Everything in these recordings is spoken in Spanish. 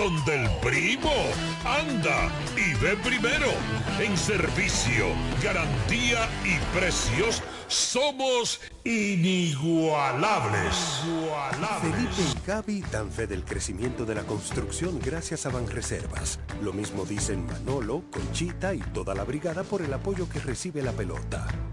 Donde el primo anda y ve primero. En servicio, garantía y precios somos inigualables. Felipe y Gaby dan fe del crecimiento de la construcción gracias a Banreservas. Lo mismo dicen Manolo, Conchita y toda la brigada por el apoyo que recibe la pelota.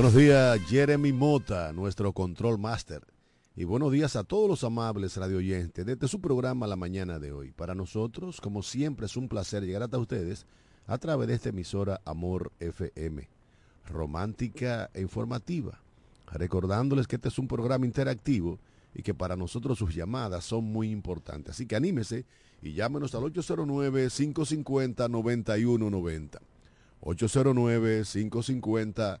Buenos días, Jeremy Mota, nuestro control master. Y buenos días a todos los amables radioyentes desde su programa La Mañana de hoy. Para nosotros, como siempre, es un placer llegar hasta ustedes a través de esta emisora Amor FM, romántica e informativa. Recordándoles que este es un programa interactivo y que para nosotros sus llamadas son muy importantes. Así que anímese y llámenos al 809-550-9190. 809-550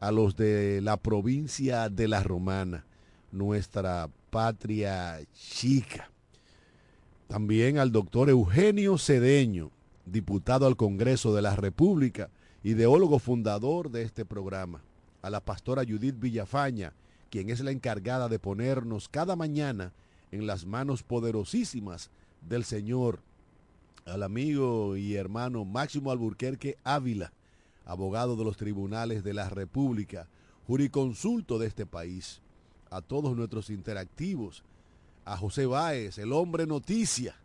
a los de la provincia de La Romana, nuestra patria chica. También al doctor Eugenio Cedeño, diputado al Congreso de la República, ideólogo fundador de este programa. A la pastora Judith Villafaña, quien es la encargada de ponernos cada mañana en las manos poderosísimas del Señor. Al amigo y hermano Máximo Alburquerque Ávila, abogado de los tribunales de la República, juriconsulto de este país, a todos nuestros interactivos, a José Báez, el hombre noticia,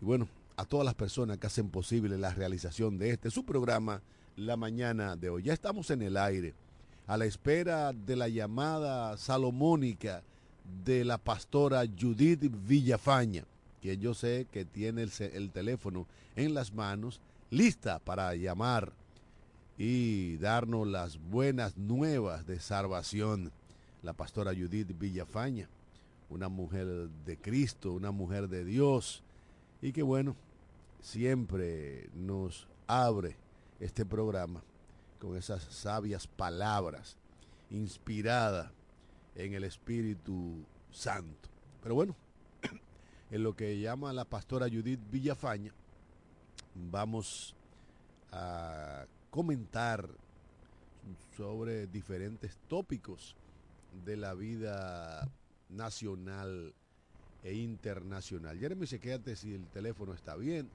y bueno, a todas las personas que hacen posible la realización de este su programa la mañana de hoy. Ya estamos en el aire, a la espera de la llamada salomónica de la pastora Judith Villafaña, quien yo sé que tiene el, el teléfono en las manos, lista para llamar y darnos las buenas nuevas de salvación. La pastora Judith Villafaña, una mujer de Cristo, una mujer de Dios, y que bueno, siempre nos abre este programa con esas sabias palabras, inspirada en el Espíritu Santo. Pero bueno, en lo que llama la pastora Judith Villafaña, vamos a comentar sobre diferentes tópicos de la vida nacional e internacional. Jeremy, se quédate si el teléfono está bien,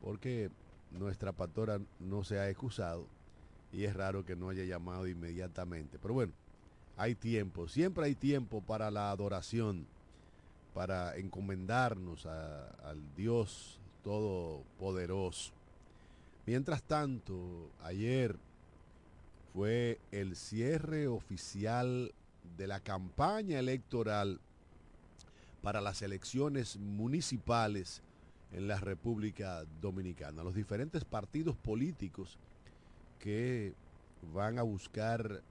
porque nuestra pastora no se ha excusado y es raro que no haya llamado inmediatamente. Pero bueno, hay tiempo, siempre hay tiempo para la adoración, para encomendarnos al Dios Todopoderoso. Mientras tanto, ayer fue el cierre oficial de la campaña electoral para las elecciones municipales en la República Dominicana. Los diferentes partidos políticos que van a buscar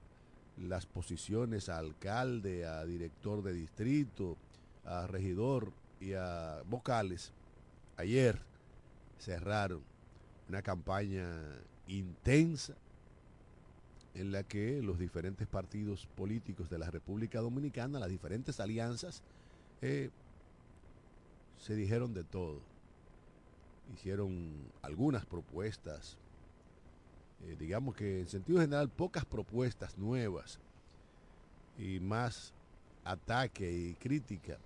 las posiciones a alcalde, a director de distrito, a regidor y a vocales, ayer cerraron una campaña intensa en la que los diferentes partidos políticos de la República Dominicana, las diferentes alianzas, eh, se dijeron de todo. Hicieron algunas propuestas, eh, digamos que en sentido general pocas propuestas nuevas y más ataque y crítica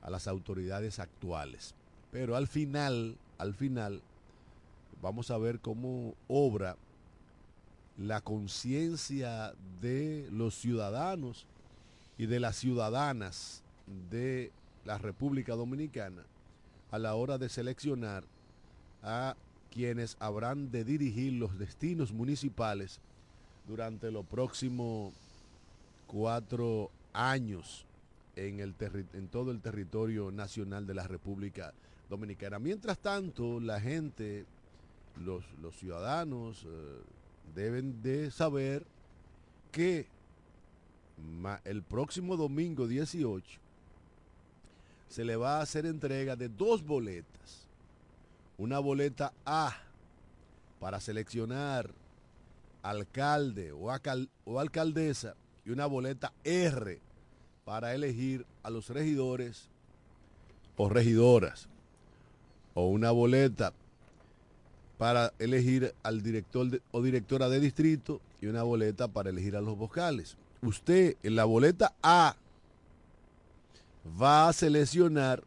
a las autoridades actuales. Pero al final, al final, vamos a ver cómo obra la conciencia de los ciudadanos y de las ciudadanas de la República Dominicana a la hora de seleccionar a quienes habrán de dirigir los destinos municipales durante los próximos cuatro años en, el en todo el territorio nacional de la República Dominicana. Mientras tanto, la gente, los, ciudadanos, eh, deben de saber que el próximo domingo 18 se le va a hacer entrega de dos boletas. Una boleta A para seleccionar alcalde o, o alcaldesa y una boleta R para elegir a los regidores o regidoras. O una boleta para elegir al director o directora de distrito y una boleta para elegir a los vocales. Usted en la boleta A va a seleccionar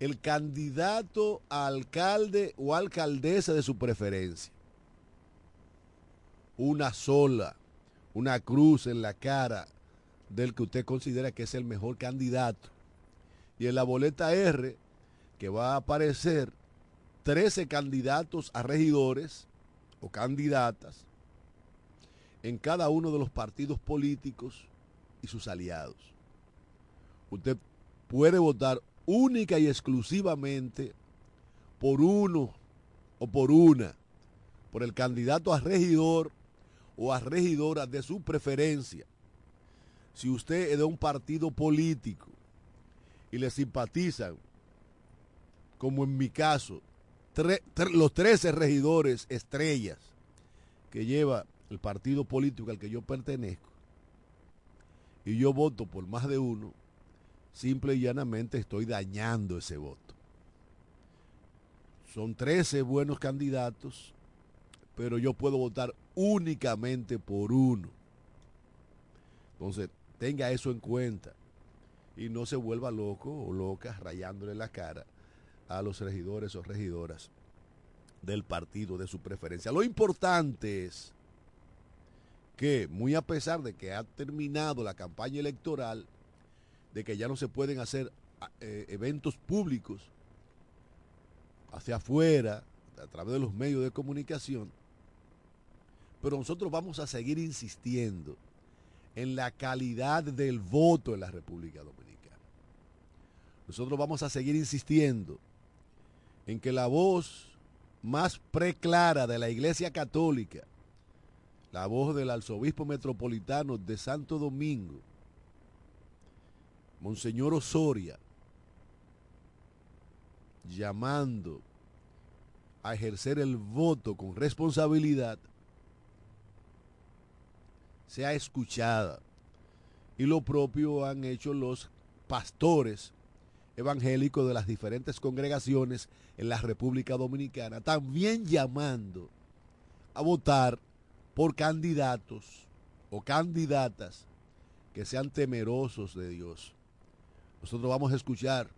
el candidato a alcalde o alcaldesa de su preferencia. Una sola, una cruz en la cara del que usted considera que es el mejor candidato. Y en la boleta R, que va a aparecer 13 candidatos a regidores o candidatas en cada uno de los partidos políticos y sus aliados. Usted puede votar única y exclusivamente por uno o por una, por el candidato a regidor o a regidora de su preferencia. Si usted es de un partido político y le simpatizan, como en mi caso, los 13 regidores estrellas que lleva el partido político al que yo pertenezco, y yo voto por más de uno, simple y llanamente estoy dañando ese voto. Son 13 buenos candidatos, pero yo puedo votar únicamente por uno. Entonces, tenga eso en cuenta y no se vuelva loco o loca rayándole la cara a los regidores o regidoras del partido de su preferencia. Lo importante es que, muy a pesar de que ha terminado la campaña electoral, de que ya no se pueden hacer eh, eventos públicos hacia afuera, a través de los medios de comunicación, pero nosotros vamos a seguir insistiendo en la calidad del voto en la República Dominicana. Nosotros vamos a seguir insistiendo en que la voz más preclara de la Iglesia Católica, la voz del arzobispo metropolitano de Santo Domingo, Monseñor Osoria, llamando a ejercer el voto con responsabilidad, sea escuchada. Y lo propio han hecho los pastores evangélicos de las diferentes congregaciones en la República Dominicana, también llamando a votar por candidatos o candidatas que sean temerosos de Dios. Nosotros vamos a escuchar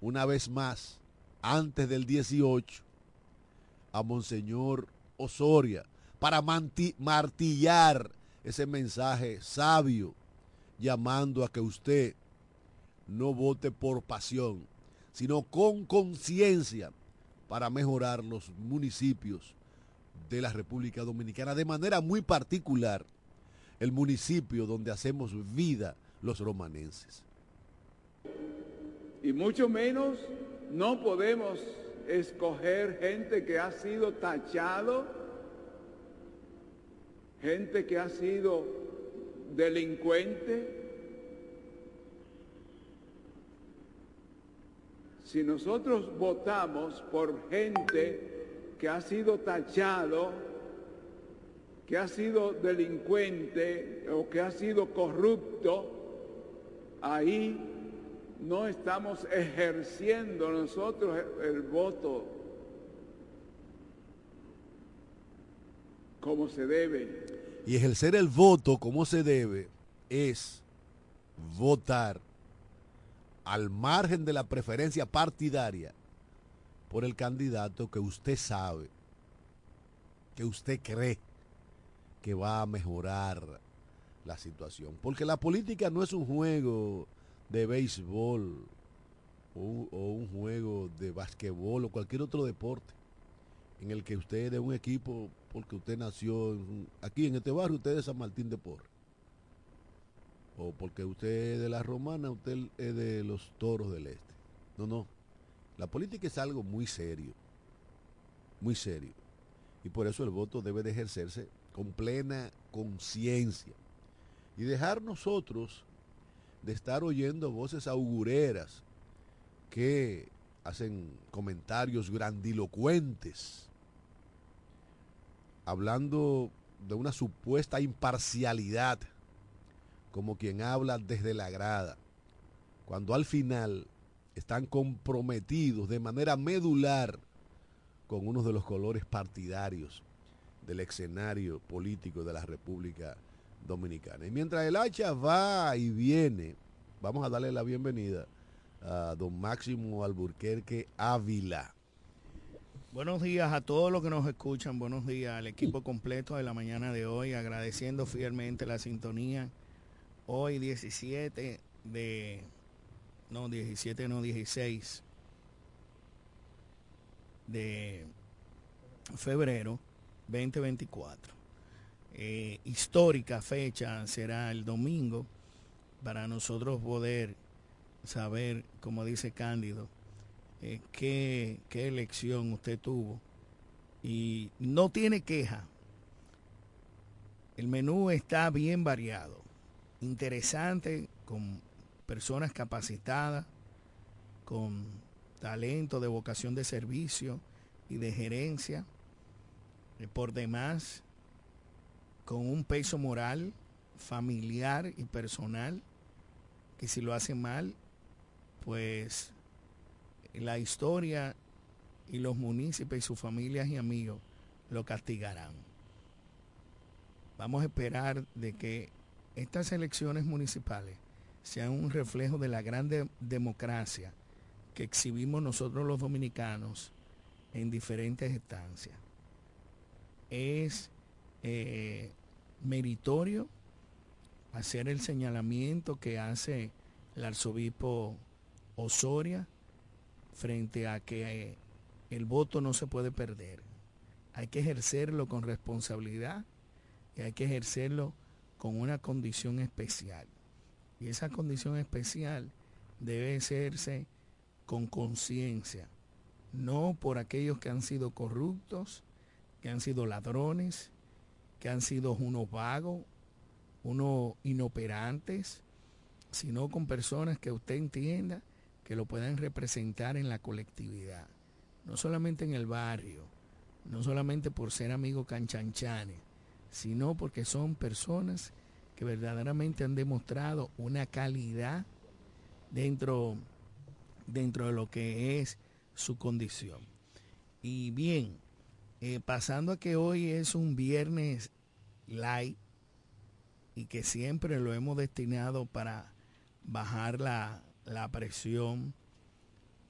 una vez más, antes del 18, a Monseñor Osoria para martillar ese mensaje sabio, llamando a que usted no vote por pasión, sino con conciencia para mejorar los municipios de la República Dominicana, de manera muy particular el municipio donde hacemos vida los romanenses. Y mucho menos no podemos escoger gente que ha sido tachado, gente que ha sido delincuente. Si nosotros votamos por gente que ha sido tachado, que ha sido delincuente o que ha sido corrupto, ahí no estamos ejerciendo nosotros el, voto como se debe. Y ejercer el voto como se debe es votar al margen de la preferencia partidaria por el candidato que usted sabe, que usted cree que va a mejorar la situación. Porque la política no es un juego de béisbol o, un juego de basquetbol o cualquier otro deporte en el que usted es de un equipo porque usted nació aquí en este barrio, usted es de San Martín de Porres. O porque usted es de la Romana, usted es de los Toros del Este. No, no. La política es algo muy serio. Muy serio. Y por eso el voto debe de ejercerse con plena conciencia y dejar nosotros de estar oyendo voces augureras que hacen comentarios grandilocuentes, hablando de una supuesta imparcialidad, como quien habla desde la grada, cuando al final están comprometidos de manera medular con uno de los colores partidarios del escenario político de la República Dominicana. Y mientras el hacha va y viene, vamos a darle la bienvenida a don Máximo Alburquerque Ávila. Buenos días a todos los que nos escuchan, buenos días al equipo completo de la mañana de hoy, agradeciendo fielmente la sintonía. Hoy 17 de, no 17, no 16 de febrero 2024. Eh, histórica fecha será el domingo para nosotros poder saber, como dice Cándido, eh, qué, qué elección usted tuvo. Y no tiene queja. El menú está bien variado, interesante, con personas capacitadas, con talento de vocación de servicio y de gerencia eh, por demás con un peso moral, familiar y personal, que si lo hace mal, pues la historia y los municipios y sus familias y amigos lo castigarán. Vamos a esperar de que estas elecciones municipales sean un reflejo de la grande democracia que exhibimos nosotros los dominicanos en diferentes estancias es eh, meritorio hacer el señalamiento que hace el arzobispo Osoria frente a que eh, el voto no se puede perder. Hay que ejercerlo con responsabilidad y hay que ejercerlo con una condición especial. Y esa condición especial debe hacerse con conciencia, no por aquellos que han sido corruptos, que han sido ladrones, que han sido unos vagos, unos inoperantes, sino con personas que usted entienda que lo puedan representar en la colectividad, no solamente en el barrio, no solamente por ser amigos canchanchanes, sino porque son personas que verdaderamente han demostrado una calidad dentro, dentro de lo que es su condición. Y bien, eh, pasando a que hoy es un viernes light y que siempre lo hemos destinado para bajar la, la presión,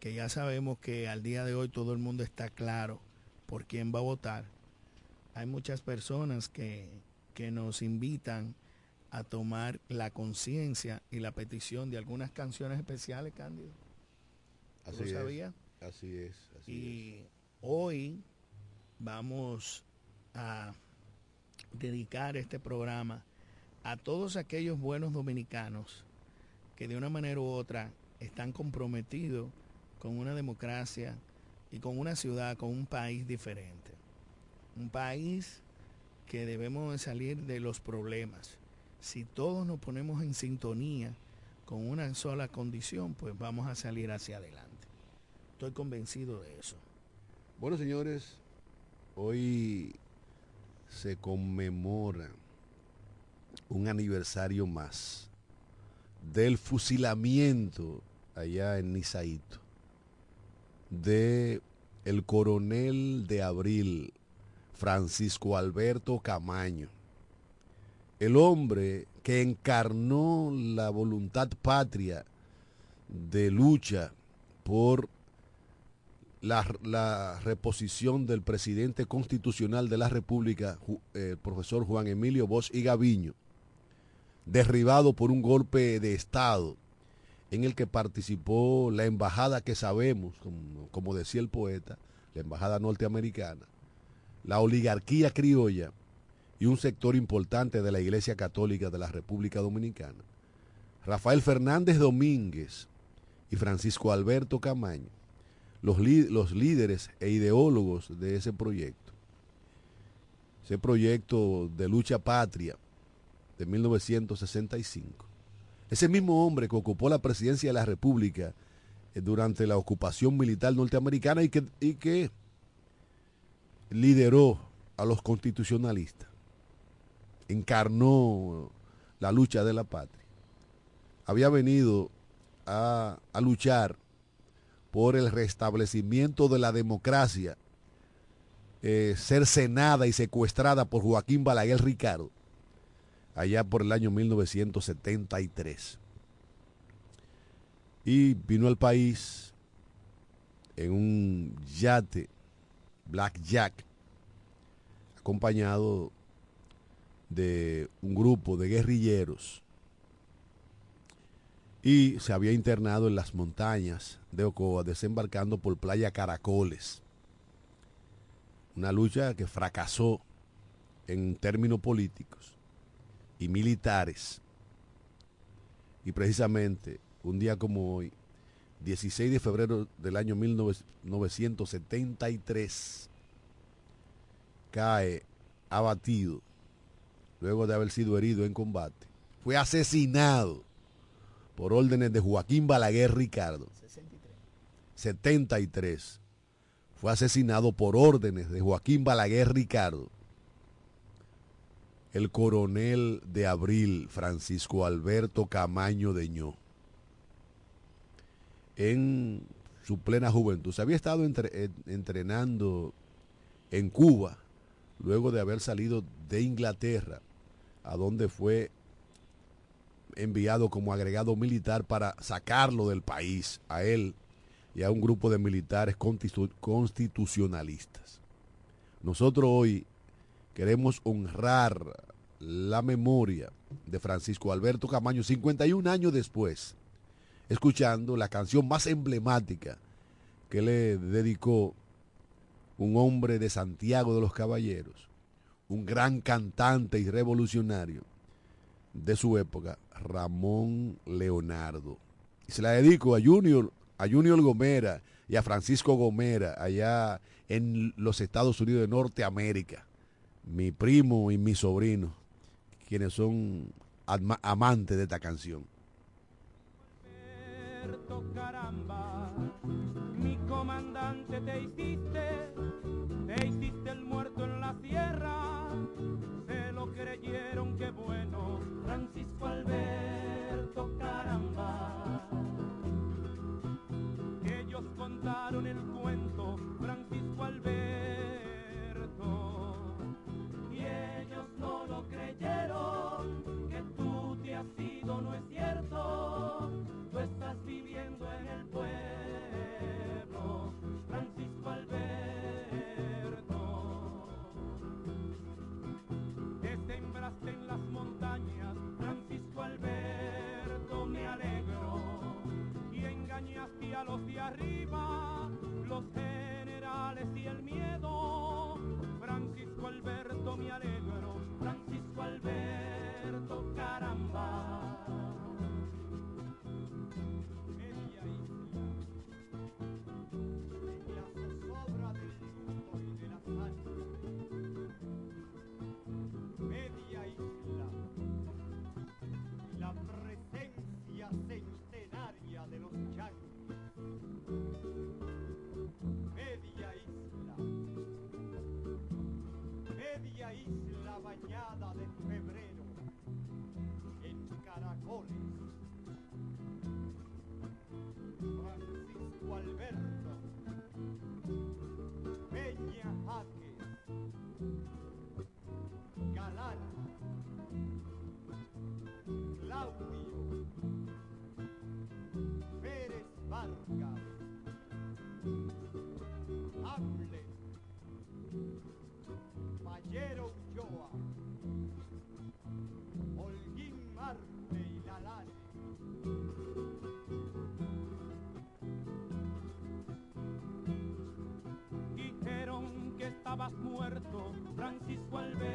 que ya sabemos que al día de hoy todo el mundo está claro por quién va a votar. Hay muchas personas que, que nos invitan a tomar la conciencia y la petición de algunas canciones especiales, Cándido. Así ¿Lo es. sabía? Así es. Así Y hoy vamos a dedicar este programa a todos aquellos buenos dominicanos que de una manera u otra están comprometidos con una democracia y con una ciudad, con un país diferente. Un país que debemos de salir de los problemas. Si todos nos ponemos en sintonía con una sola condición, pues vamos a salir hacia adelante. Estoy convencido de eso. Bueno, señores, hoy se conmemora un aniversario más del fusilamiento allá en Nizaito de el coronel de abril Francisco Alberto Camaño, el hombre que encarnó la voluntad patria de lucha por la, reposición del presidente constitucional de la República, eh, el profesor Juan Emilio Bosch y Gaviño, derribado por un golpe de Estado en el que participó la embajada que sabemos, como decía el poeta, la embajada norteamericana, la oligarquía criolla y un sector importante de la Iglesia Católica de la República Dominicana. Rafael Fernández Domínguez y Francisco Alberto Camaño, los, los líderes e ideólogos de ese proyecto. Ese proyecto de lucha patria de 1965. Ese mismo hombre que ocupó la presidencia de la República eh, durante la ocupación militar norteamericana y que, y que lideró a los constitucionalistas, encarnó la lucha de la patria. Había venido a, a luchar por el restablecimiento de la democracia eh, cercenada y secuestrada por Joaquín Balaguer Ricardo allá por el año 1973. Y vino al país en un yate Black Jack, acompañado de un grupo de guerrilleros y se había internado en las montañas de Ocoa, desembarcando por Playa Caracoles. Una lucha que fracasó en términos políticos y militares. Y precisamente un día como hoy, 16 de febrero del año 1973, cae abatido luego de haber sido herido en combate. Fue asesinado por órdenes de Joaquín Balaguer Ricardo. 73. Fue asesinado por órdenes de Joaquín Balaguer Ricardo. El coronel de abril Francisco Alberto Camaño Deñó. En su plena juventud. Se había estado entre- en- entrenando en Cuba luego de haber salido de Inglaterra, a donde fue enviado como agregado militar para sacarlo del país, a él y a un grupo de militares constitu- constitucionalistas. Nosotros hoy queremos honrar la memoria de Francisco Alberto Camaño 51 años después, escuchando la canción más emblemática que le dedicó un hombre de Santiago de los Caballeros, un gran cantante y revolucionario de su época, Ramón Leonardo. Y se la dedico a Junior, a Junior Gomera y a Francisco Gomera, allá en los Estados Unidos de Norteamérica. Mi primo y mi sobrino, quienes son ama- amantes de esta canción. Alberto, caramba, y el miedo. En caracoles. Francisco Alberto,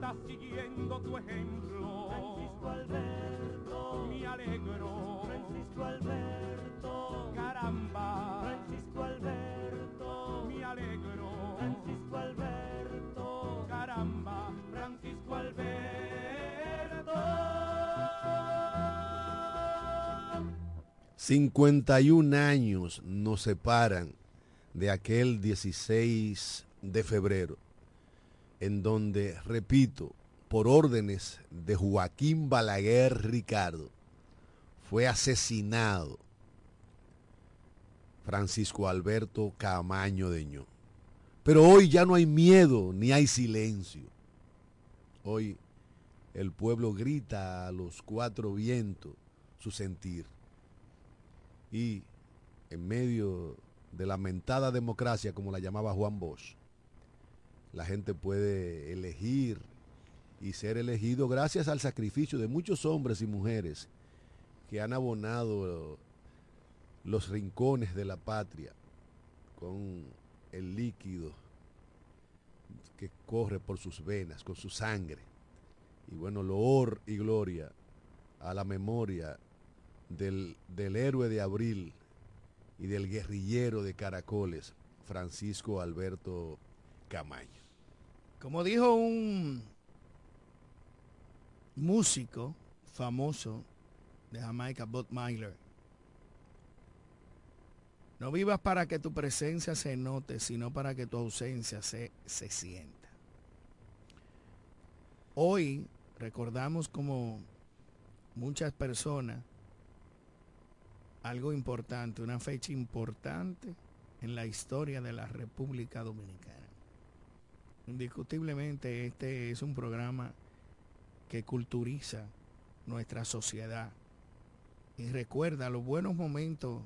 ya estás siguiendo tu ejemplo. Francisco Alberto, me alegro. Francisco Alberto, caramba. Francisco Alberto, me alegro. Francisco Alberto, caramba. Francisco Alberto. 51 años nos separan de aquel 16 de febrero, en donde, repito, por órdenes de Joaquín Balaguer Ricardo, fue asesinado Francisco Alberto Camaño Deño. Pero hoy ya no hay miedo ni hay silencio. Hoy el pueblo grita a los cuatro vientos su sentir. Y en medio de la mentada democracia, como la llamaba Juan Bosch, la gente puede elegir y ser elegido gracias al sacrificio de muchos hombres y mujeres que han abonado los rincones de la patria con el líquido que corre por sus venas, con su sangre. Y bueno, loor y gloria a la memoria del, del héroe de abril y del guerrillero de caracoles, Francisco Alberto Camaño. Como dijo un músico famoso de Jamaica, Bob Myler, no vivas para que tu presencia se note, sino para que tu ausencia se, se sienta. Hoy recordamos como muchas personas algo importante, una fecha importante en la historia de la República Dominicana. Indiscutiblemente este es un programa que culturiza nuestra sociedad y recuerda los buenos momentos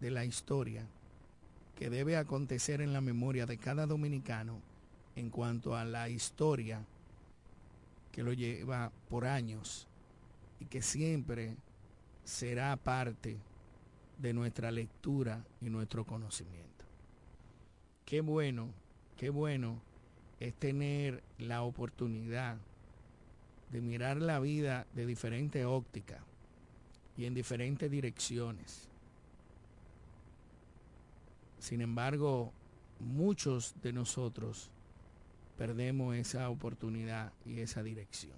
de la historia que debe acontecer en la memoria de cada dominicano en cuanto a la historia que lo lleva por años y que siempre será parte de nuestra lectura y nuestro conocimiento. Qué bueno, qué bueno es tener la oportunidad de mirar la vida de diferentes ópticas y en diferentes direcciones. Sin embargo, muchos de nosotros perdemos esa oportunidad y esa dirección.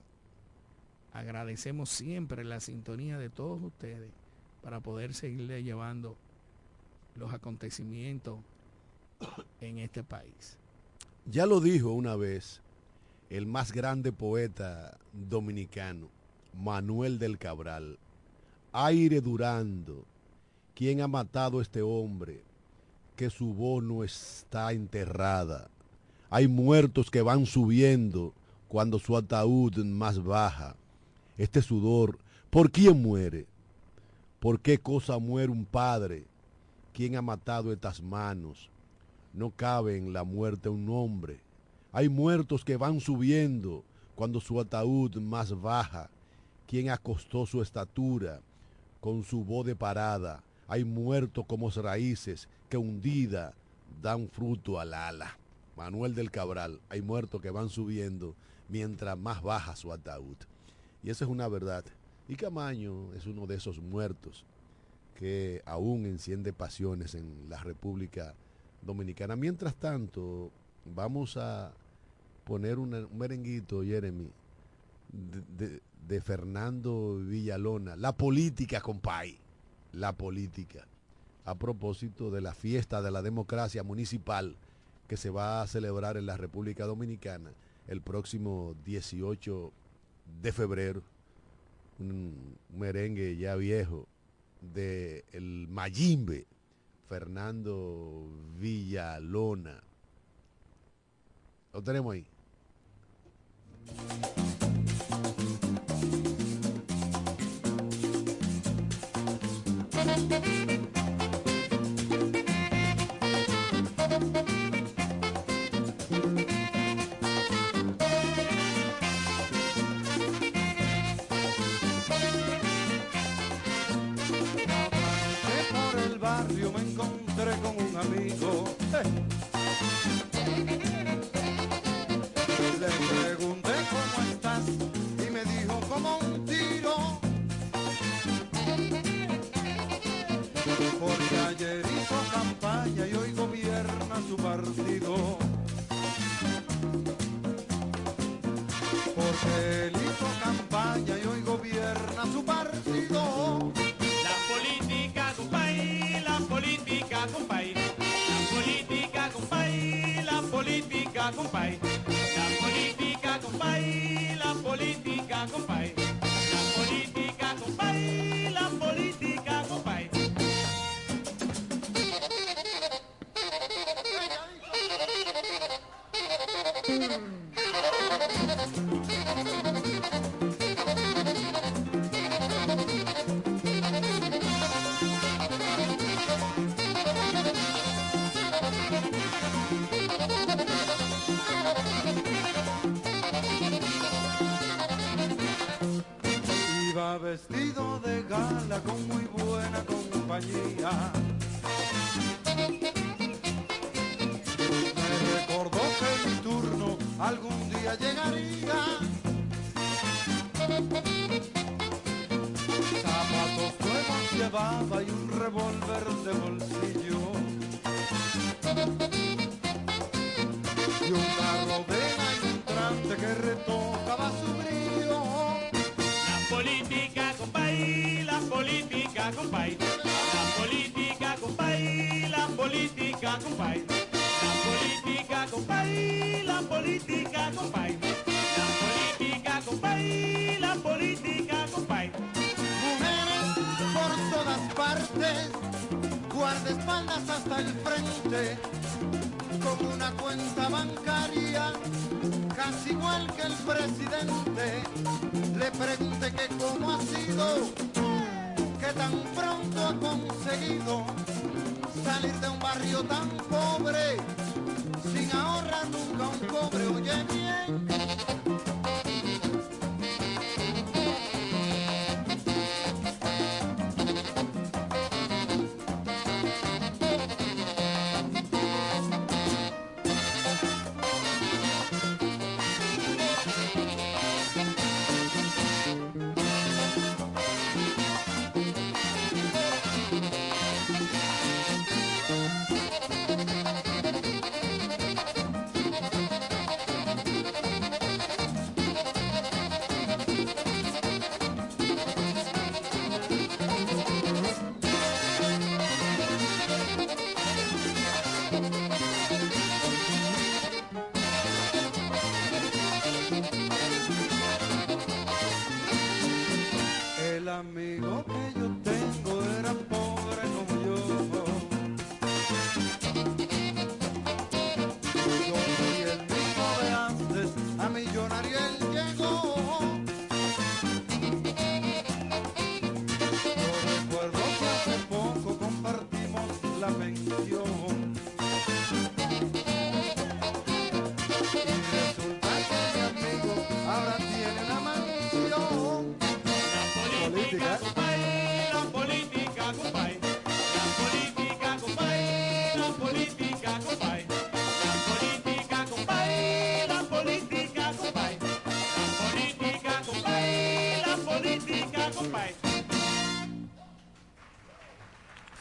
Agradecemos siempre la sintonía de todos ustedes para poder seguirle llevando los acontecimientos en este país. Ya lo dijo una vez el más grande poeta dominicano, Manuel del Cabral, aire durando, ¿quién ha matado a este hombre? Que su voz no está enterrada. Hay muertos que van subiendo cuando su ataúd más baja. Este sudor, ¿por quién muere? ¿Por qué cosa muere un padre? ¿Quién ha matado estas manos? No cabe en la muerte un hombre. Hay muertos que van subiendo cuando su ataúd más baja. ¿Quién acostó su estatura con su voz de parada? Hay muertos como raíces que hundida dan fruto al ala. Manuel del Cabral, hay muertos que van subiendo mientras más baja su ataúd. Y esa es una verdad. Y Camaño es uno de esos muertos que aún enciende pasiones en la República Dominicana. Mientras tanto, vamos a poner un merenguito, Jeremy, de, de, Fernando Villalona. La política, compay. La política. A propósito de la fiesta de la democracia municipal que se va a celebrar en la República Dominicana el próximo 18 de febrero. Un merengue ya viejo de el Mayimbe, Fernando Villalona. Lo tenemos ahí. amigo. Eh, compay.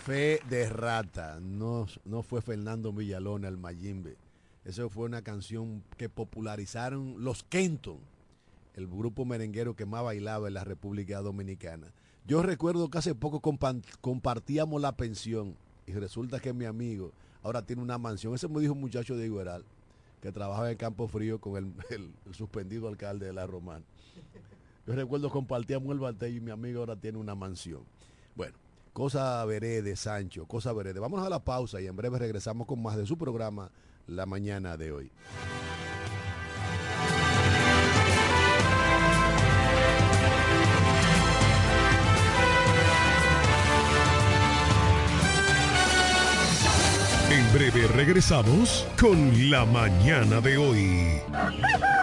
Fe de rata. No, no fue Fernando Villalona el Mayimbe. Eso fue una canción que popularizaron los Kenton, el grupo merenguero que más bailaba en la República Dominicana. Yo recuerdo que hace poco compa- compartíamos la pensión y resulta que mi amigo ahora tiene una mansión. Ese me dijo un muchacho de Igueral que trabajaba en Campo Frío con el, suspendido alcalde de la Romana. Yo recuerdo compartíamos el batey y mi amigo ahora tiene una mansión. Bueno, cosa verede, Sancho, cosa verede. Vamos a la pausa y en breve regresamos con más de su programa la mañana de hoy. En breve regresamos con la mañana de hoy.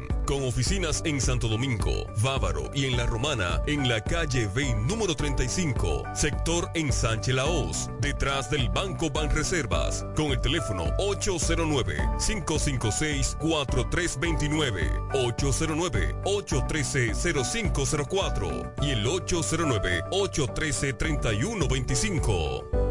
Con oficinas en Santo Domingo, Bávaro y en La Romana, en la calle B número 35, sector en Sánchez Laos, detrás del Banco Banreservas, con el teléfono 809-556-4329, 809-813-0504 y el 809-813-3125.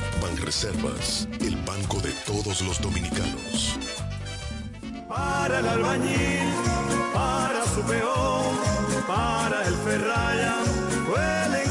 Banreservas, el banco de todos los dominicanos. Para el albañil, para su peón, para el ferraya,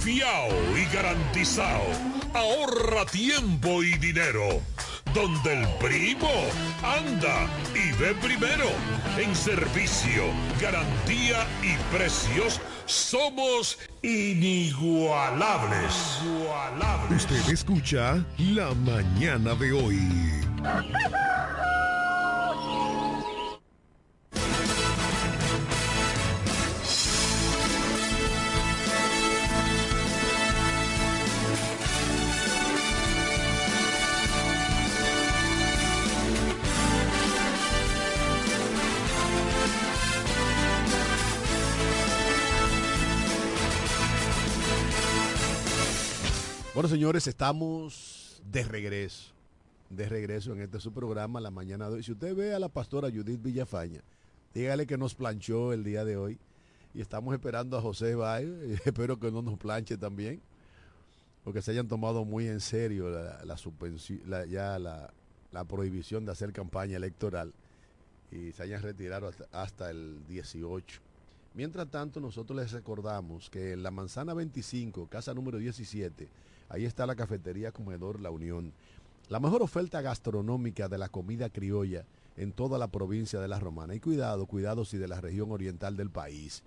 Fiao y garantizado. Ahorra tiempo y dinero. Donde el primo anda y ve primero. En servicio, garantía y precios somos inigualables. Usted escucha La mañana de hoy. Bueno, señores, estamos de regreso. De regreso en este su programa, la mañana de hoy. Si usted ve a la pastora Judith Villafaña, dígale que nos planchó el día de hoy. Y estamos esperando a José Baez. Espero que no nos planche también. Porque se hayan tomado muy en serio la, la la- ya la, la prohibición de hacer campaña electoral. Y se hayan retirado hasta, hasta el 18. Mientras tanto, nosotros les recordamos que en la manzana 25, casa número 17, ahí está la cafetería Comedor La Unión. La mejor oferta gastronómica de la comida criolla en toda la provincia de La Romana. Y cuidado, cuidado si de la región oriental del país.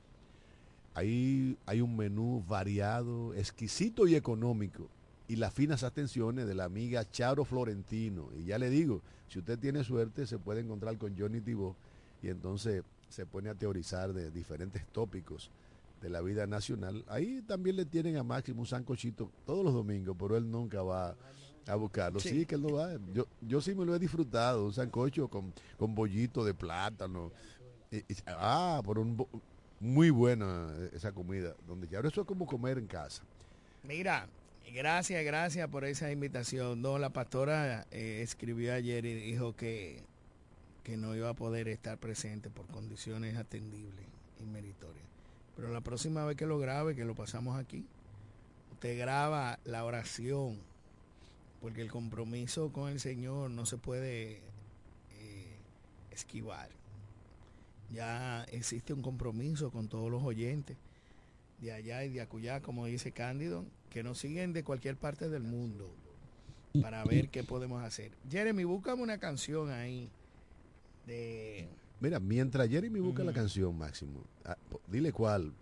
Ahí hay un menú variado, exquisito y económico. Y las finas atenciones de la amiga Charo Florentino. Y ya le digo, si usted tiene suerte, se puede encontrar con Johnny Tibó y entonces se pone a teorizar de diferentes tópicos de la vida nacional. Ahí también le tienen a Máximo un sancochito todos los domingos, pero él nunca va a buscarlo. Sí, que él no va. Yo, yo sí me lo he disfrutado, un sancocho con, con bollito de plátano. ah, por un muy buena esa comida, donde ya eso es como comer en casa. Mira, gracias, gracias por esa invitación. No, la pastora eh, escribió ayer y dijo que, que no iba a poder estar presente por condiciones atendibles y meritorias. Pero la próxima vez que lo grabe, que lo pasamos aquí, usted graba la oración, porque el compromiso con el Señor no se puede eh, esquivar. Ya existe un compromiso con todos los oyentes de allá y de acullá, como dice Cándido, que nos siguen de cualquier parte del mundo para ver qué podemos hacer. Jeremy, búscame una canción ahí de Mira, mientras Jeremy busca la canción, Máximo, ah, dile cuál.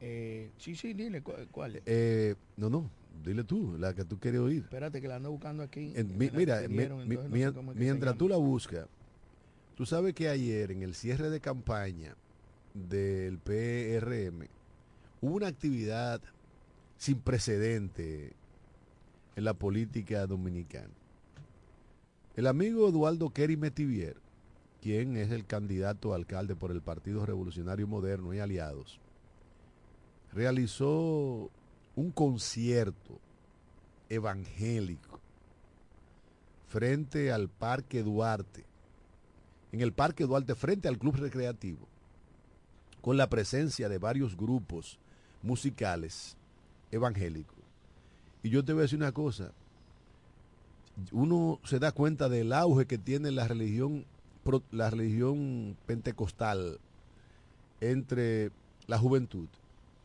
Eh, sí, sí, dile cuál. Eh, no, no, dile tú, la que tú quieres oír. Espérate, que la ando buscando aquí. mira, mientras tú la buscas, tú sabes que ayer en el cierre de campaña del PRM hubo una actividad sin precedente en la política dominicana. El amigo Eduardo Kerry Metivier quien es el candidato a alcalde por el Partido Revolucionario Moderno y Aliados, realizó un concierto evangélico frente al Parque Duarte, en el Parque Duarte frente al Club Recreativo, con la presencia de varios grupos musicales evangélicos. Y yo te voy a decir una cosa, uno se da cuenta del auge que tiene la religión la religión pentecostal entre la juventud.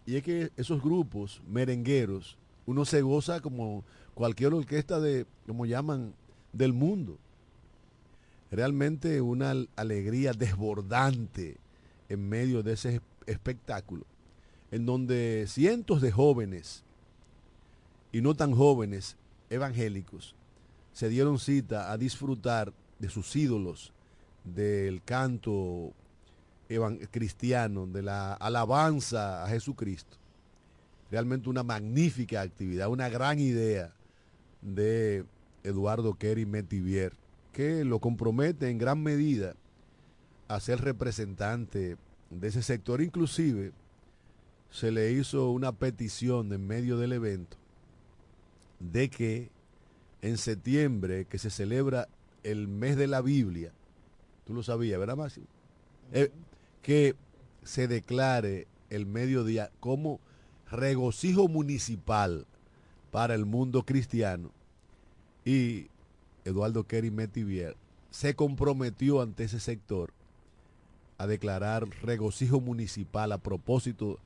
Y es que esos grupos merengueros, uno se goza como cualquier orquesta de, como llaman, del mundo. Realmente una alegría desbordante en medio de ese espectáculo, en donde cientos de jóvenes y no tan jóvenes evangélicos se dieron cita a disfrutar de sus ídolos del canto cristiano, de la alabanza a Jesucristo. Realmente una magnífica actividad, una gran idea de Eduardo Kerry Metivier, que lo compromete en gran medida a ser representante de ese sector. Inclusive se le hizo una petición en medio del evento de que en septiembre, que se celebra el mes de la Biblia, Tú lo sabías, ¿verdad, Máximo? Eh, que se declare el mediodía como regocijo municipal para el mundo cristiano. Y Eduardo Kerry Metivier se comprometió ante ese sector a declarar regocijo municipal a propósito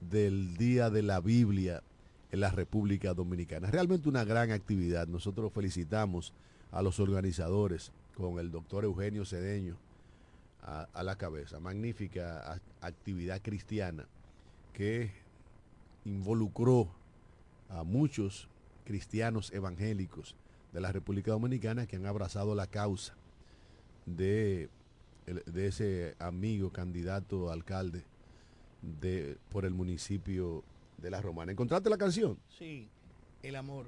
del Día de la Biblia en la República Dominicana. Realmente una gran actividad. Nosotros felicitamos a los organizadores con el doctor Eugenio Cedeño a, la cabeza. Magnífica actividad cristiana que involucró a muchos cristianos evangélicos de la República Dominicana que han abrazado la causa de, ese amigo candidato alcalde de, por el municipio de La Romana. ¿Encontraste la canción? Sí, El Amor.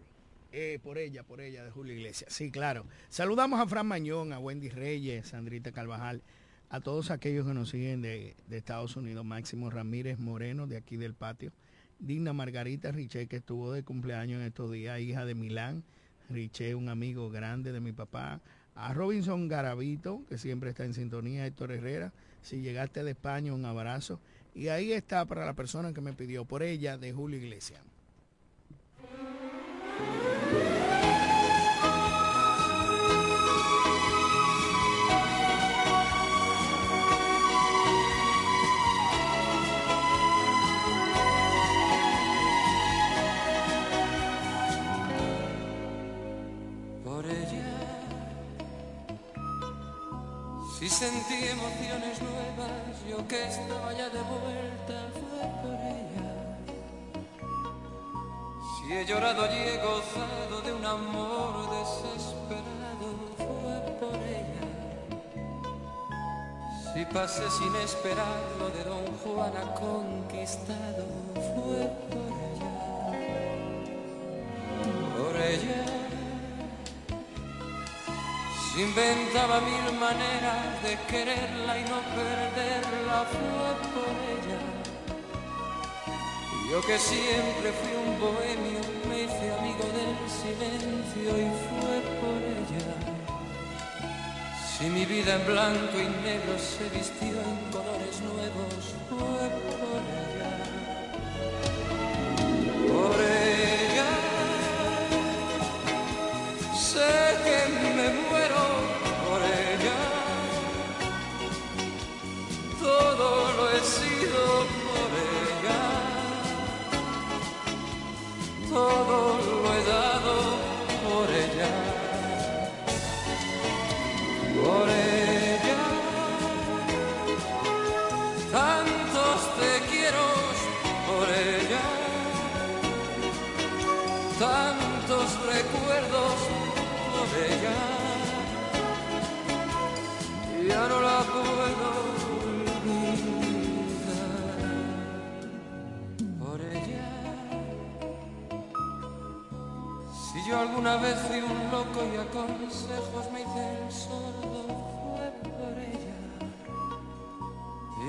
Eh, por ella, por ella, de Julio Iglesias. Sí, claro. Saludamos a Fran Mañón, a Wendy Reyes, Sandrita Carvajal, a todos aquellos que nos siguen de, Estados Unidos, Máximo Ramírez Moreno, de aquí del patio, Digna Margarita Riché, que estuvo de cumpleaños en estos días, hija de Milán, Riché, un amigo grande de mi papá, a Robinson Garavito, que siempre está en sintonía, Héctor Herrera, si llegaste de España, un abrazo. Y ahí está para la persona que me pidió, por ella, de Julio Iglesias. Y sentí emociones nuevas, yo que estaba ya de vuelta, fue por ella. Si he llorado y he gozado de un amor desesperado, fue por ella. Si pasé sin esperar lo de don Juan ha conquistado, fue por ella. Por ella. Inventaba mil maneras de quererla y no perderla, fue por ella. Yo que siempre fui un bohemio, me hice amigo del silencio y fue por ella. Si mi vida en blanco y negro se vistió en colores nuevos, fue por ella. Alguna vez fui un loco y a consejos me hice el sordo, fue por ella.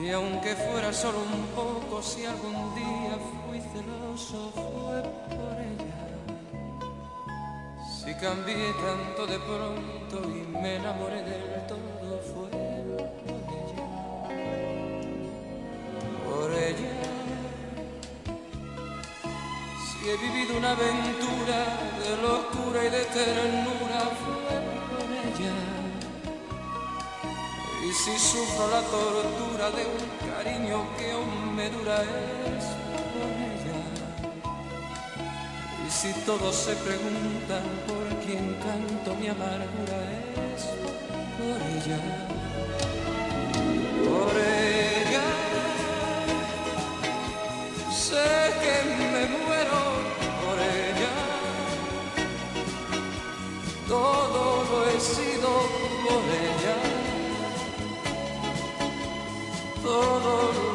Y aunque fuera solo un poco, si algún día fui celoso, fue por ella. Si cambié tanto de pronto y me enamoré del todo, fue por ella. Por ella. Si he vivido una aventura de locura y de ternura, fue por ella. Y si sufro la tortura de un cariño que aún me dura, es por ella. Y si todos se preguntan por quién canto mi amargura, es por ella. Por ella. Todo lo he sido por ella. Todo lo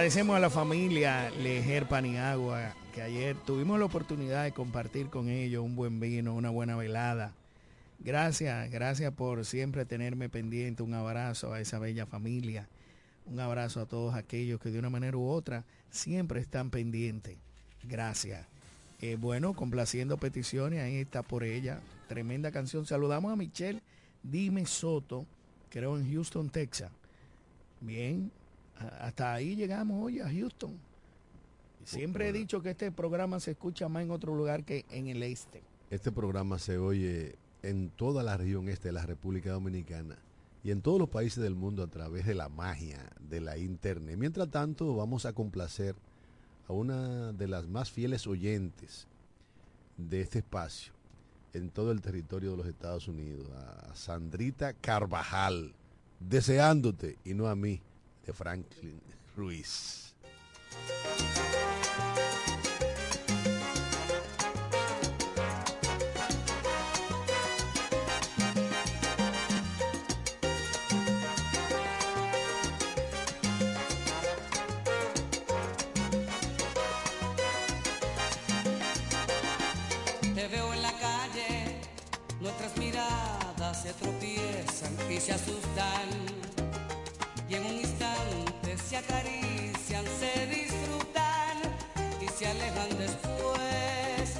Agradecemos a la familia Lejer Paniagua, que ayer tuvimos la oportunidad de compartir con ellos un buen vino, una buena velada. Gracias, gracias por siempre tenerme pendiente. Un abrazo a esa bella familia. Un abrazo a todos aquellos que de una manera u otra siempre están pendientes. Gracias. Eh, bueno, complaciendo peticiones, ahí está por ella. Tremenda canción. Saludamos a Michelle Dime Soto, creo en Houston, Texas. Bien, hasta ahí llegamos hoy a Houston. Siempre he dicho que este programa se escucha más en otro lugar que en el este. Este programa se oye en toda la región este de la República Dominicana y en todos los países del mundo a través de la magia de la internet. Mientras tanto, vamos a complacer a una de las más fieles oyentes de este espacio en todo el territorio de los Estados Unidos, a Sandrita Carvajal, deseándote y no a mí, de Franklin Ruiz. Te veo en la calle, nuestras miradas se tropiezan y se asustan y en un instante se acarician, se disfrutan y se alejan después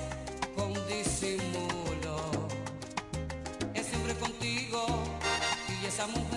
con disimulo. Es siempre contigo y esa mujer.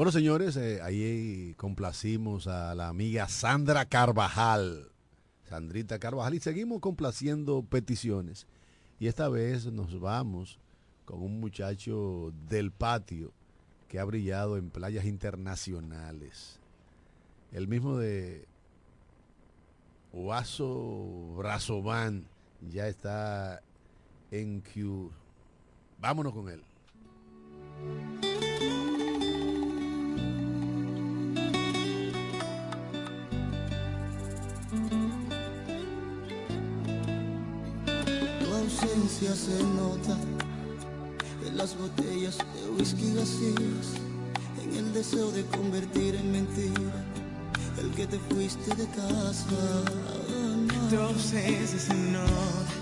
Bueno, señores, eh, ahí complacimos a la amiga Sandra Carvajal. Sandrita Carvajal. Y seguimos complaciendo peticiones. Y esta vez nos vamos con un muchacho del patio que ha brillado en playas internacionales. El mismo de Oaso Brazovan ya está en Q. Vámonos con él. ausencia se nota En las botellas de whisky vacías En el deseo de convertir en mentira El que te fuiste de casa. Tu ausencia se nota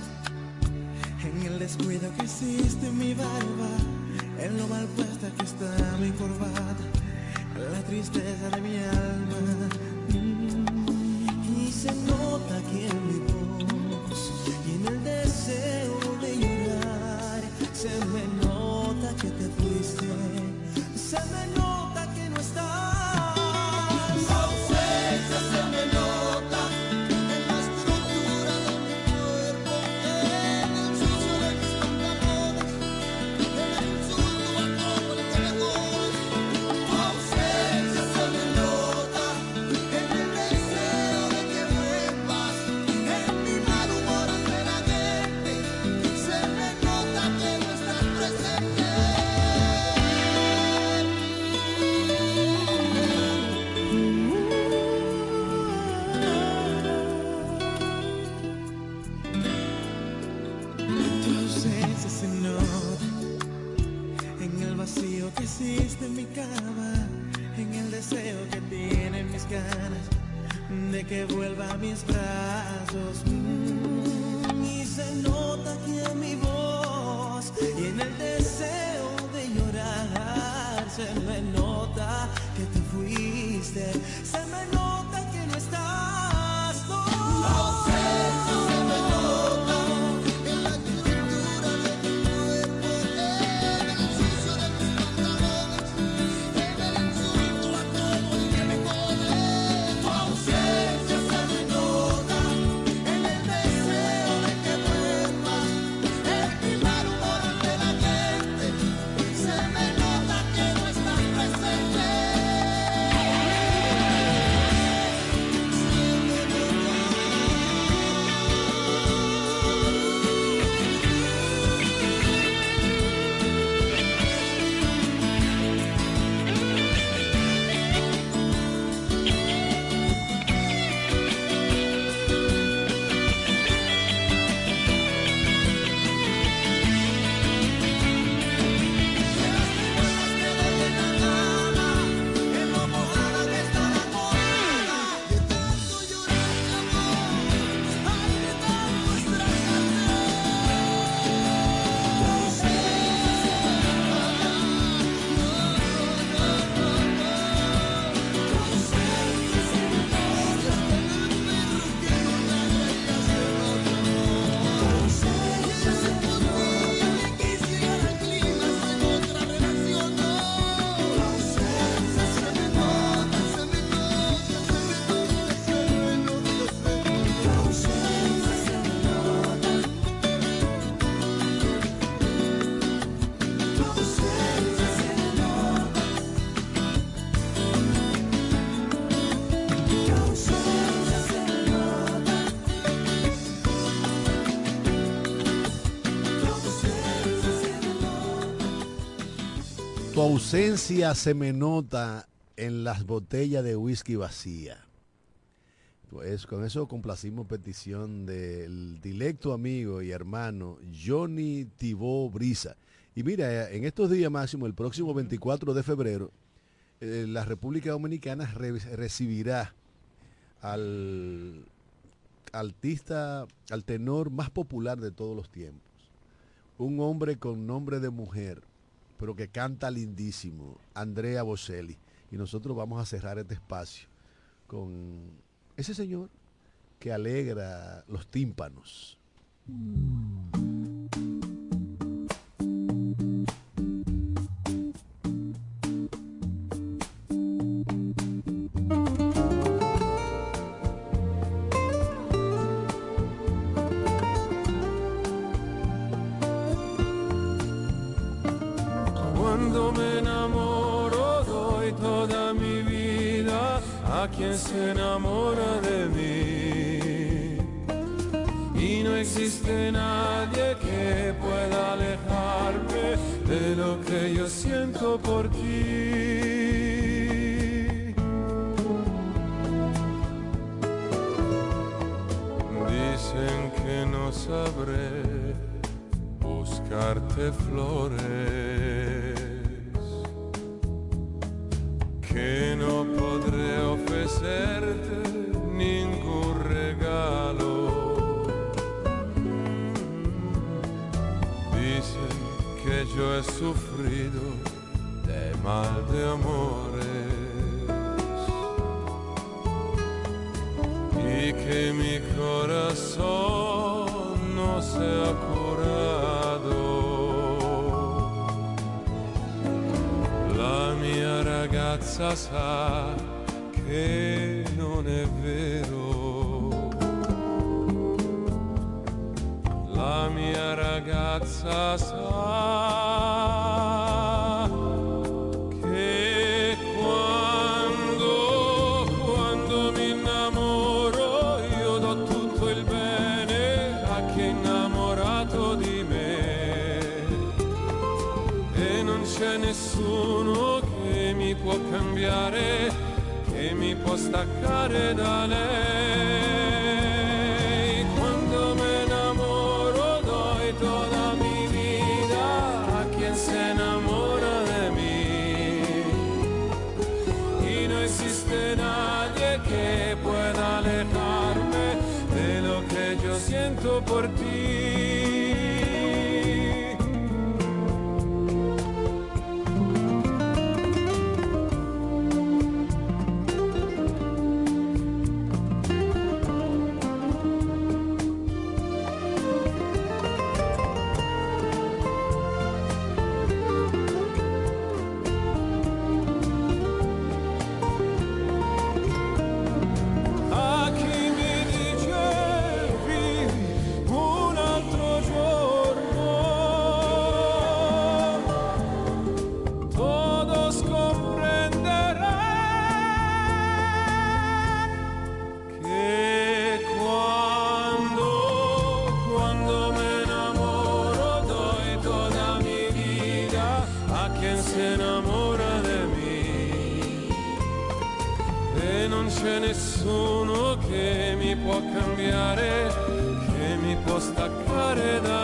En el descuido que hiciste en mi barba En lo mal puesta que está mi corbata En la tristeza de mi alma. Y se nota que en mi voz Y en el deseo se me nota que te fuiste, se me nota. Ausencia se me nota en las botellas de whisky vacía. Pues con eso complacimos petición del directo amigo y hermano Johnny Tibó Brisa. Y mira, en estos días máximo, el próximo 24 de febrero, eh, la República Dominicana re- recibirá al artista, al tenor más popular de todos los tiempos. Un hombre con nombre de mujer, pero que canta lindísimo, Andrea Bocelli. Y nosotros vamos a cerrar este espacio con ese señor que alegra los tímpanos. Cuando a quien se enamora de mí. Y no existe nadie que pueda alejarme de lo que yo siento por ti. Dicen que no sabré buscarte flores, que no podré ofrecerte ningún regalo. Dicen que yo he sufrido de mal de amores y que mi corazón ragazza sa che non è vero. La mia ragazza sa dosta kare dane. Nessuno che mi può cambiare, che mi può staccare da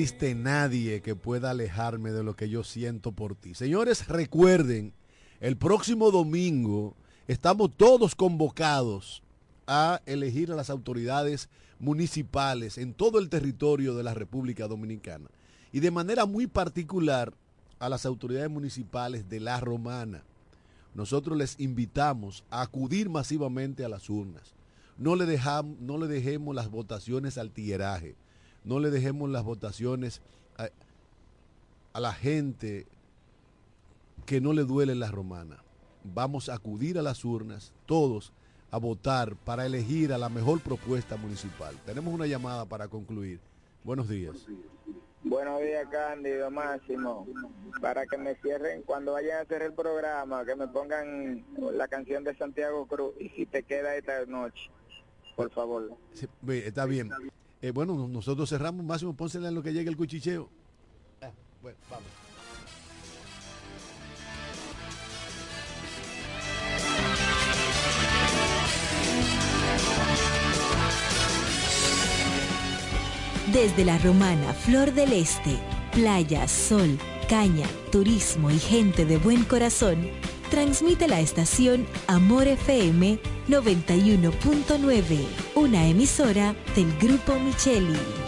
existe nadie que pueda alejarme de lo que yo siento por ti. Señores, recuerden, el próximo domingo estamos todos convocados a elegir a las autoridades municipales en todo el territorio de la República Dominicana y de manera muy particular a las autoridades municipales de la Romana. Nosotros les invitamos a acudir masivamente a las urnas. No le, dejam- no le dejemos las votaciones al tigueraje. No le dejemos las votaciones a, a la gente que no le duele la romana. Vamos a acudir a las urnas, todos, a votar para elegir a la mejor propuesta municipal. Tenemos una llamada para concluir. Buenos días. Buenos días, Cándido Máximo. Para que me cierren, cuando vayan a hacer el programa, que me pongan la canción de Santiago Cruz y si te queda esta noche, por favor. Sí, Está bien. Eh, bueno, nosotros cerramos. Máximo, pónsela en lo que llegue el cuchicheo. Ah, bueno, vamos. Desde la romana Flor del Este, playa, sol, caña, turismo y gente de buen corazón, transmite la estación Amor FM 91.9, una emisora del Grupo Micheli.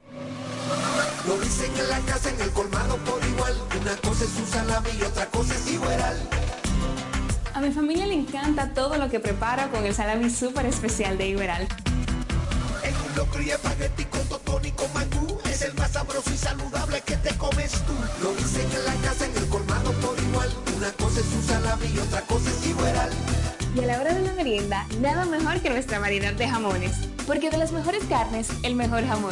Lo dicen en la casa, en el colmado por igual. Una cosa es su salami y otra cosa es igual. A mi familia le encanta todo lo que preparo con el salami súper especial de Iberal. En un locro y espagueti con totón y con mangú. Es el más sabroso y saludable que te comes tú. Lo dicen en la casa, en el colmado por igual. Una cosa es su salami y otra cosa es igual. Y a la hora de la merienda, nada mejor que nuestra variedad de jamones. Porque de las mejores carnes, el mejor jamón.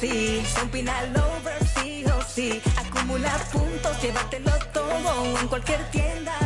sí. Son Pina Lovers, sí o sí. Acumula puntos, llévatelo todo en cualquier tienda